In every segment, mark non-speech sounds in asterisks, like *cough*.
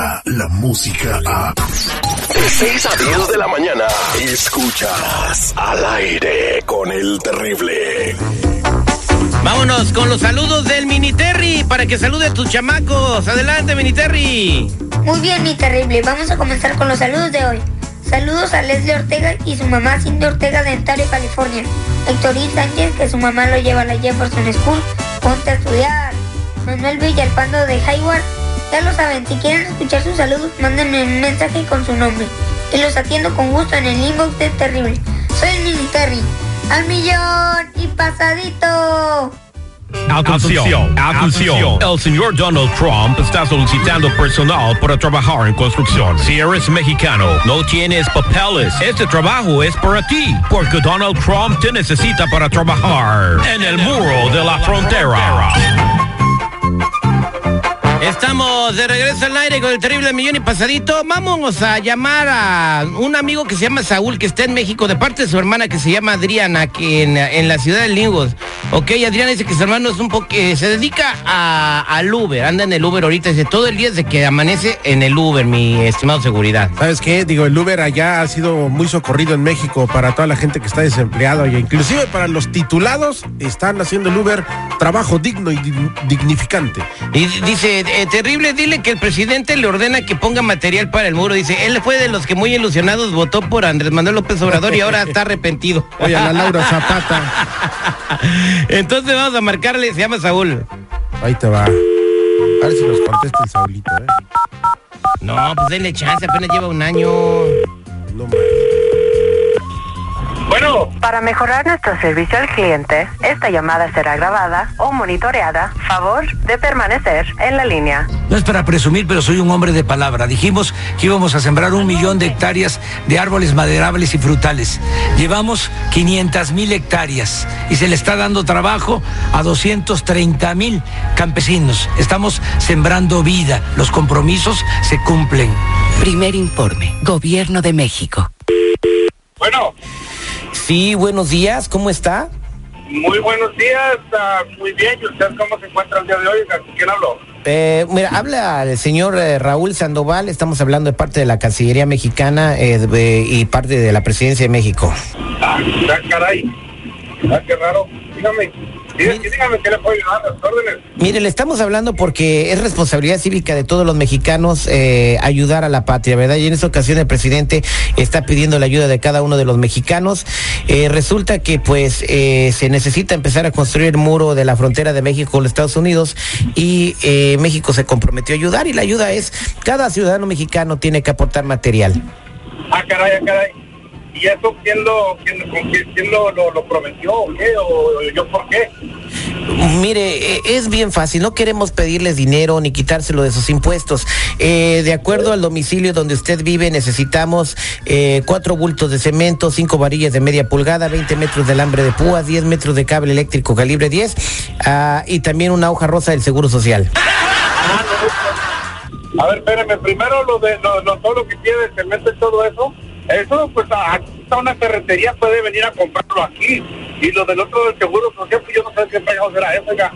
llega la música a... De 6 a 10 de la mañana, escuchas al aire con el terrible. Vámonos con los saludos del Mini Terry para que salude a tus chamacos. Adelante, Mini Terry. Muy bien, mi terrible. Vamos a comenzar con los saludos de hoy. Saludos a Leslie Ortega y su mamá Cindy Ortega de Ontario, California. Héctorín Sánchez, que su mamá lo lleva a la Jefferson School. Ponte a estudiar. Manuel Villalpando de Hayward. Ya lo saben, si quieren escuchar sus saludos, mándenme un mensaje con su nombre. Y los atiendo con gusto en el inbox de Terrible. Soy el Mini Terry. ¡Al millón y pasadito! Atención, atención. El señor Donald Trump está solicitando personal para trabajar en construcción. Si eres mexicano, no tienes papeles, este trabajo es para ti, porque Donald Trump te necesita para trabajar en el muro de la frontera. Estamos de regreso al aire con el terrible millón y pasadito. Vamos a llamar a un amigo que se llama Saúl, que está en México, de parte de su hermana que se llama Adriana, que en, en la ciudad de Lingos. Ok, Adriana dice que su hermano es un poco, que se dedica a, al Uber, anda en el Uber ahorita, dice todo el día desde que amanece en el Uber, mi estimado seguridad. ¿Sabes qué? Digo, el Uber allá ha sido muy socorrido en México para toda la gente que está desempleada y inclusive para los titulados están haciendo el Uber trabajo digno y dig- dignificante. Y dice, eh, terrible, dile que el presidente le ordena que ponga material para el muro. Dice, él fue de los que muy ilusionados votó por Andrés Manuel López Obrador y ahora está arrepentido. Oye, a la Laura Zapata, *laughs* Entonces vamos a marcarle, se llama Saúl. ahí te va. A ver si nos contesta el Saulito, ¿eh? No, pues denle chance, apenas lleva un año. No mames. Bueno, Para mejorar nuestro servicio al cliente, esta llamada será grabada o monitoreada. Favor de permanecer en la línea. No es para presumir, pero soy un hombre de palabra. Dijimos que íbamos a sembrar un millón de hectáreas de árboles maderables y frutales. Llevamos 500 mil hectáreas y se le está dando trabajo a 230 mil campesinos. Estamos sembrando vida. Los compromisos se cumplen. Primer informe, Gobierno de México. Sí, buenos días, ¿cómo está? muy buenos días, ah, muy bien. ¿Y usted cómo se encuentra el día de hoy? ¿Con quién habló? Eh, mira, habla el señor eh, Raúl Sandoval, estamos hablando de parte de la Cancillería Mexicana eh, de- y parte de la Presidencia de México. Ah, ah, caray. Ah, qué raro. Dígame, Mire, le estamos hablando porque es responsabilidad cívica de todos los mexicanos eh, ayudar a la patria, ¿verdad? Y en esta ocasión el presidente está pidiendo la ayuda de cada uno de los mexicanos. Eh, resulta que pues eh, se necesita empezar a construir el muro de la frontera de México con los Estados Unidos y México se comprometió a ayudar y la ayuda es, cada ciudadano mexicano tiene que aportar material. Ah, caray, ah, caray. ¿Y eso quién lo, quién, lo, lo, lo prometió o qué? ¿O yo por qué? Mire, eh, es bien fácil, no queremos pedirles dinero ni quitárselo de sus impuestos. Eh, de acuerdo al domicilio donde usted vive, necesitamos eh, cuatro bultos de cemento, cinco varillas de media pulgada, 20 metros de alambre de púas, 10 metros de cable eléctrico calibre 10 ah, y también una hoja rosa del Seguro Social. A ver, espérame, primero lo de lo, lo- todo lo que tiene de cemento y todo eso. Eso, pues aquí está una ferretería, puede venir a comprarlo aquí. Y lo del otro del seguro social, pues yo no sé qué pegados será eso, oiga.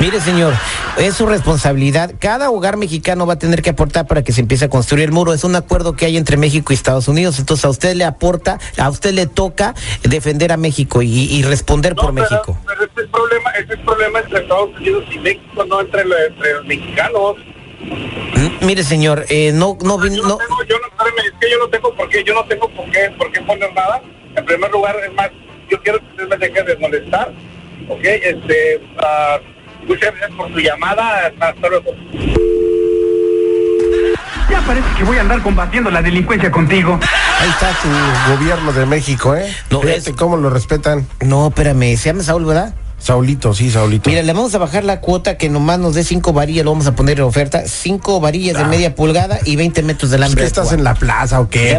Mire, señor, es su responsabilidad. Cada hogar mexicano va a tener que aportar para que se empiece a construir el muro. Es un acuerdo que hay entre México y Estados Unidos. Entonces, a usted le aporta, a usted le toca defender a México y, y responder por pero- México. Pero este es el problema, este es el problema entre Estados Unidos y México, no entre, lo- entre los mexicanos. Mm, Mire, señor, eh, no, no, Yo no, no tengo, yo no, es que yo no tengo por qué, yo no tengo por qué, por qué poner nada. En primer lugar, es más, yo quiero que usted me deje de molestar, ¿ok? Este, ah, muchas gracias por su llamada, hasta luego. Ya parece que voy a andar combatiendo la delincuencia contigo. Ahí está tu gobierno de México, ¿eh? No, Fíjate es- cómo lo respetan. no, espérame, se llama Saúl, ¿verdad? Saulito, sí, Saulito. Mira, le vamos a bajar la cuota que nomás nos dé cinco varillas, lo vamos a poner en oferta, cinco varillas de media pulgada y 20 metros de ¿Es que de estás en la plaza o qué,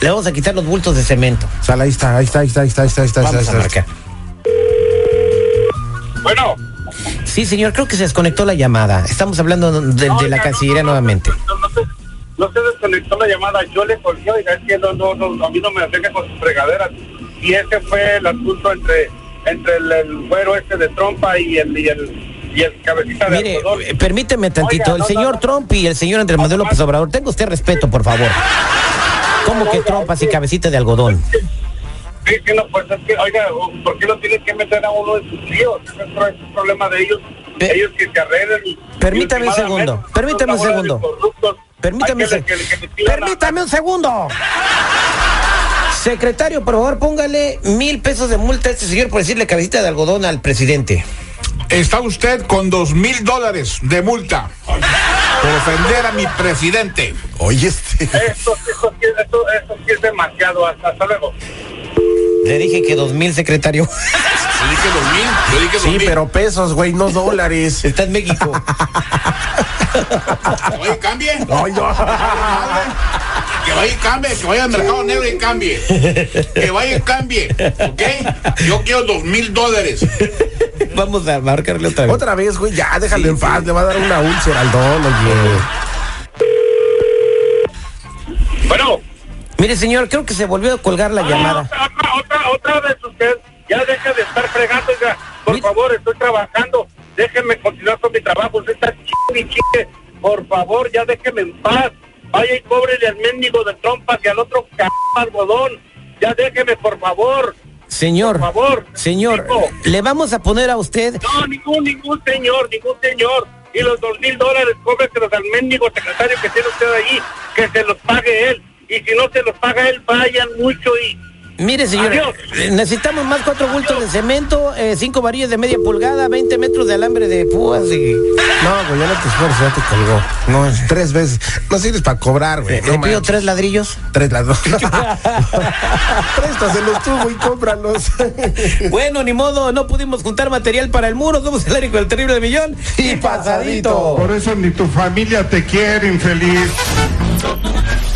le vamos a quitar los bultos de cemento. Sal, ahí está, ahí está, ahí está, ahí está, ahí está, ahí está, ahí Vamos está, a marcar. Bueno. Sí, señor, creo que se desconectó la llamada. Estamos hablando de, de No, la oiga, Cancillería no, no, nuevamente. No, no, se, no se desconectó la llamada, yo le colgué, oiga, es que no, no, no, a mí no me venga con sus fregaderas. Y ese fue el asunto entre entre el, el güero este de trompa y el, y el, y el cabecita de Mire, eh, permíteme tantito. Oiga, el no, señor no. Trump y el señor Andrés Manuel López Obrador, tenga usted respeto, por favor. ¿Cómo que Oiga, es que- cabecita de algodón? Sí, sí, no, pues es que, oiga, ¿por qué lo tienen que meter a uno en sus? Ese es un problema de ellos. Eh, ellos que se arreglen. y- permítame y un segundo, permítame un de segundo. Permítame, que que que permítame un segundo. Secretario, por favor, póngale mil pesos de multa a este señor por decirle cabecita de algodón al presidente. Está usted con dos mil dólares de multa por ofender a mi presidente. Oye, este. Esto, esto, sí- es demasiado. Hasta, hasta luego. Le dije que dos mil, secretario. Yo dije dos mil, yo dije dos Sí, mil. pero pesos, güey, no dólares. Está en México. *laughs* Oye, cambie. No. Que vaya y cambie, que vaya al mercado negro y cambie. Que vaya y cambie, ¿ok? Yo quiero dos mil dólares. Vamos a marcarle otra vez. Otra vez, güey, ya, déjalo Sí, en paz, sí. le va a dar una úlcera al don. Bueno. Mire, señor, creo que se volvió a colgar la Ah, llamada. Otra, otra, otra vez usted. Ya deja de estar fregando, oiga. Por favor, estoy trabajando. Déjenme continuar con mi trabajo. Usted está chingue y chingue. Por favor, ya déjeme en paz. Vaya y cóbrele al mendigo de trompas y al otro c algodón. Ya déjeme, por favor. Señor, Por favor. señor, le vamos a poner a usted No, ningún, ningún señor, ningún señor. Y los dos mil dólares, cóbreselos al mendigo secretario que tiene usted ahí, que se los pague él. Y si no se los paga él, vayan mucho y... Mire, señor, Adiós. eh, necesitamos más cuatro bultos de cemento, eh, cinco varillas de media pulgada, 20 metros de alambre de púas y... No, güey, ya no te esfuerces, ya te colgó. No, es tres veces. No sirves para cobrar, güey. ¿Le No pido tres ladrillos? Tres dos. *laughs* Préstaselos tú, güey, cómpralos. *laughs* Bueno, ni modo, no pudimos juntar material para el muro, somos el Érico del Terrible Millón y pasadito. Por eso ni tu familia te quiere, infeliz.